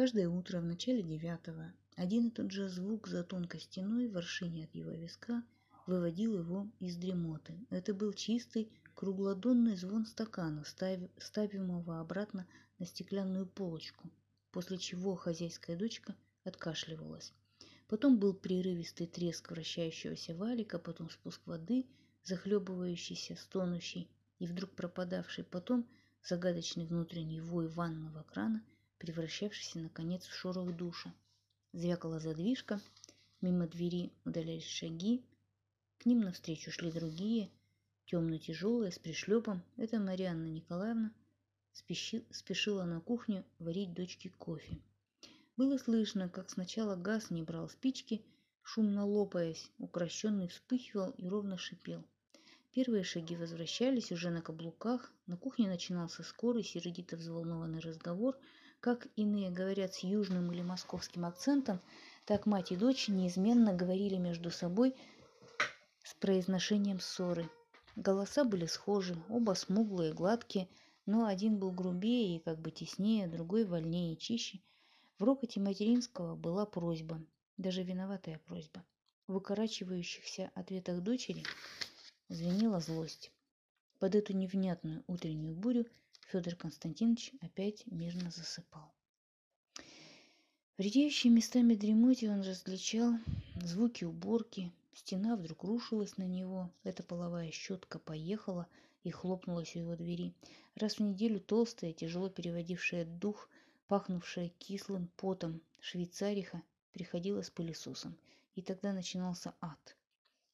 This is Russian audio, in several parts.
Каждое утро в начале девятого один и тот же звук за тонкой стеной в вершине от его виска выводил его из дремоты. Это был чистый круглодонный звон стакана, ставимого обратно на стеклянную полочку, после чего хозяйская дочка откашливалась. Потом был прерывистый треск вращающегося валика, потом спуск воды, захлебывающийся, стонущий и вдруг пропадавший, потом загадочный внутренний вой ванного крана, превращавшийся, наконец, в шорох душа. Звякала задвижка, мимо двери удалялись шаги, к ним навстречу шли другие, темно-тяжелые, с пришлепом. Это Марианна Николаевна спеши, спешила на кухню варить дочке кофе. Было слышно, как сначала газ не брал спички, шумно лопаясь, укращенный вспыхивал и ровно шипел. Первые шаги возвращались уже на каблуках, на кухне начинался скорый, сердито взволнованный разговор, как иные говорят с южным или московским акцентом, так мать и дочь неизменно говорили между собой с произношением ссоры. Голоса были схожи, оба смуглые, гладкие, но один был грубее и как бы теснее, другой вольнее и чище – в рокоте материнского была просьба, даже виноватая просьба. В укорачивающихся ответах дочери звенела злость. Под эту невнятную утреннюю бурю Федор Константинович опять мирно засыпал. В местами дремоте он различал звуки уборки. Стена вдруг рушилась на него. Эта половая щетка поехала и хлопнулась у его двери. Раз в неделю толстая, тяжело переводившая дух, пахнувшая кислым потом швейцариха приходила с пылесосом, и тогда начинался ад.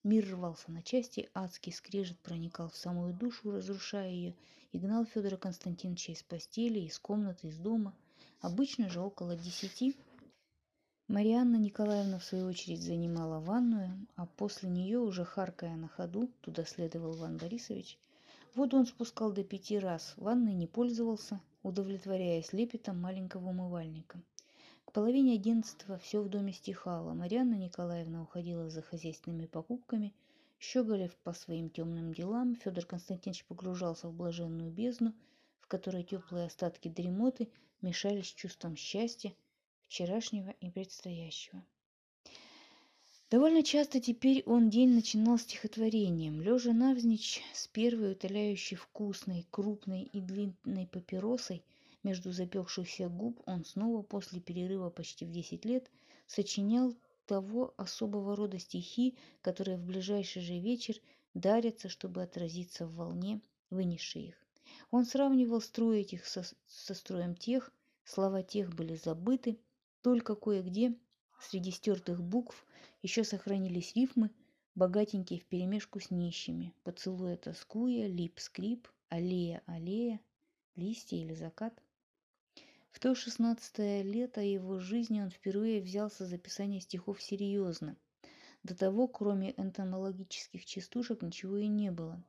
Мир рвался на части, адский скрежет проникал в самую душу, разрушая ее, и гнал Федора Константиновича из постели, из комнаты, из дома. Обычно же около десяти Марианна Николаевна, в свою очередь, занимала ванную, а после нее, уже харкая на ходу, туда следовал Иван Борисович. Воду он спускал до пяти раз, ванной не пользовался, удовлетворяясь лепетом маленького умывальника. К половине одиннадцатого все в доме стихало. Марьяна Николаевна уходила за хозяйственными покупками, Щеголев по своим темным делам, Федор Константинович погружался в блаженную бездну, в которой теплые остатки дремоты мешались чувством счастья вчерашнего и предстоящего. Довольно часто теперь он день начинал стихотворением, лежа навзничь с первой утоляющей вкусной, крупной и длинной папиросой между запекшихся губ, он снова после перерыва почти в десять лет сочинял того особого рода стихи, которые в ближайший же вечер дарятся, чтобы отразиться в волне, вынесшей их. Он сравнивал строй этих со, со строем тех, слова тех были забыты, только кое-где среди стертых букв еще сохранились рифмы, богатенькие вперемешку с нищими. Поцелуя тоскуя, лип-скрип, аллея-аллея, листья или закат. В то шестнадцатое лето его жизни он впервые взялся за писание стихов серьезно. До того, кроме энтомологических частушек, ничего и не было.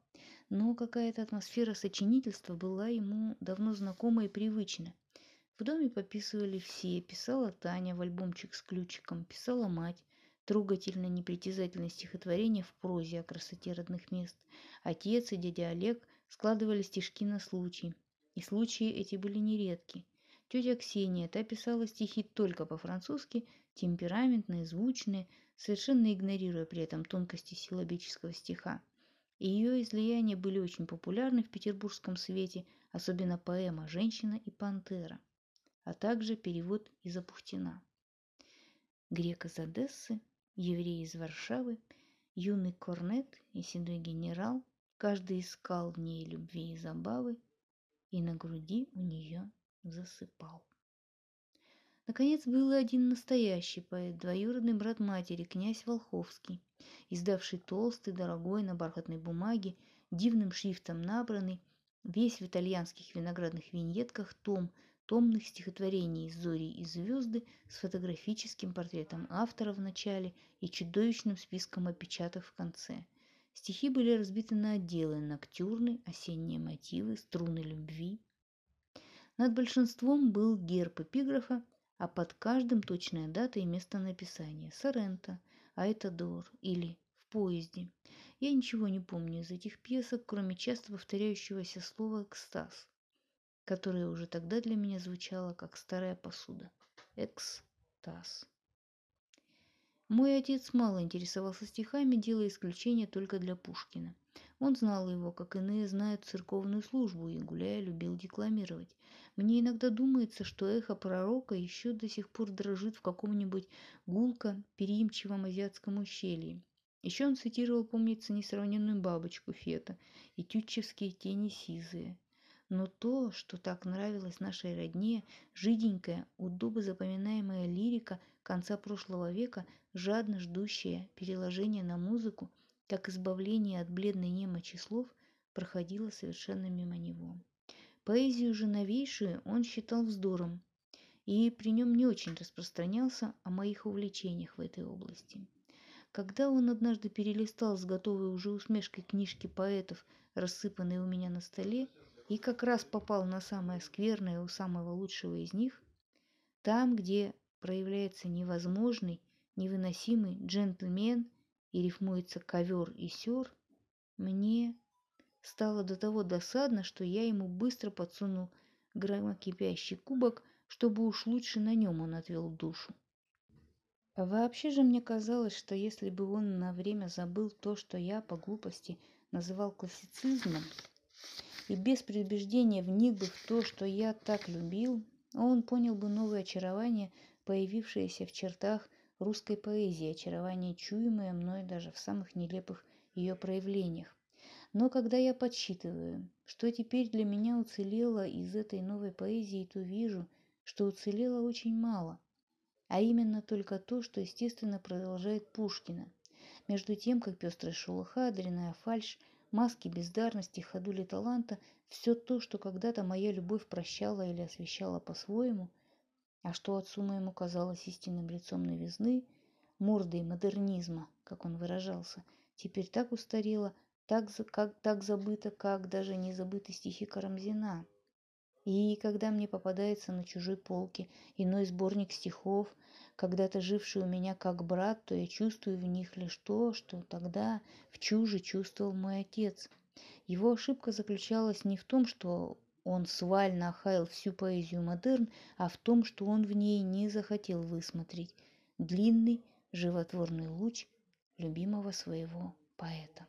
Но какая-то атмосфера сочинительства была ему давно знакома и привычна. В доме пописывали все. Писала Таня в альбомчик с ключиком, писала мать, трогательное непритязательное стихотворение в прозе о красоте родных мест. Отец и дядя Олег складывали стишки на случай, и случаи эти были нередки. Тетя Ксения, та писала стихи только по-французски, темпераментные, звучные, совершенно игнорируя при этом тонкости силлабического стиха. И ее излияния были очень популярны в петербургском свете, особенно поэма «Женщина и пантера», а также перевод из Апухтина. Грек из Одессы еврей из Варшавы, юный корнет и седой генерал, каждый искал в ней любви и забавы, и на груди у нее засыпал. Наконец, был и один настоящий поэт, двоюродный брат матери, князь Волховский, издавший толстый, дорогой, на бархатной бумаге, дивным шрифтом набранный, весь в итальянских виноградных виньетках том – томных стихотворений «Зори и звезды» с фотографическим портретом автора в начале и чудовищным списком опечаток в конце. Стихи были разбиты на отделы «Ноктюрны», «Осенние мотивы», «Струны любви». Над большинством был герб эпиграфа, а под каждым точная дата и место написания – Соренто, Айтадор или «В поезде». Я ничего не помню из этих пьесок, кроме часто повторяющегося слова «экстаз» которое уже тогда для меня звучало как старая посуда. экстаз. Мой отец мало интересовался стихами, делая исключение только для Пушкина. Он знал его, как иные знают церковную службу, и, гуляя, любил декламировать. Мне иногда думается, что эхо пророка еще до сих пор дрожит в каком-нибудь гулко переимчивом азиатском ущелье. Еще он цитировал, помнится, несравненную бабочку Фета и тютчевские тени сизые. Но то, что так нравилось нашей родне, жиденькая, удобо запоминаемая лирика конца прошлого века, жадно ждущая переложения на музыку, как избавление от бледной немочи слов, проходило совершенно мимо него. Поэзию же новейшую он считал вздором, и при нем не очень распространялся о моих увлечениях в этой области. Когда он однажды перелистал с готовой уже усмешкой книжки поэтов, рассыпанные у меня на столе, и как раз попал на самое скверное у самого лучшего из них, там, где проявляется невозможный, невыносимый джентльмен и рифмуется ковер и сер, мне стало до того досадно, что я ему быстро подсунул громокипящий кубок, чтобы уж лучше на нем он отвел душу. А вообще же мне казалось, что если бы он на время забыл то, что я по глупости называл классицизмом, и без предубеждения вник бы в то, что я так любил, он понял бы новое очарование, появившееся в чертах русской поэзии, очарование, чуемое мной даже в самых нелепых ее проявлениях. Но когда я подсчитываю, что теперь для меня уцелело из этой новой поэзии, то вижу, что уцелело очень мало, а именно только то, что, естественно, продолжает Пушкина. Между тем, как пестрая шелуха, дрянная фальшь, маски бездарности, ходули таланта, все то, что когда-то моя любовь прощала или освещала по-своему, а что отцу моему казалось истинным лицом новизны, мордой модернизма, как он выражался, теперь так устарело, так, как, так забыто, как даже не забыты стихи Карамзина. И когда мне попадается на чужой полке иной сборник стихов, когда-то живший у меня как брат, то я чувствую в них лишь то, что тогда в чуже чувствовал мой отец. Его ошибка заключалась не в том, что он свально охаял всю поэзию модерн, а в том, что он в ней не захотел высмотреть длинный животворный луч любимого своего поэта.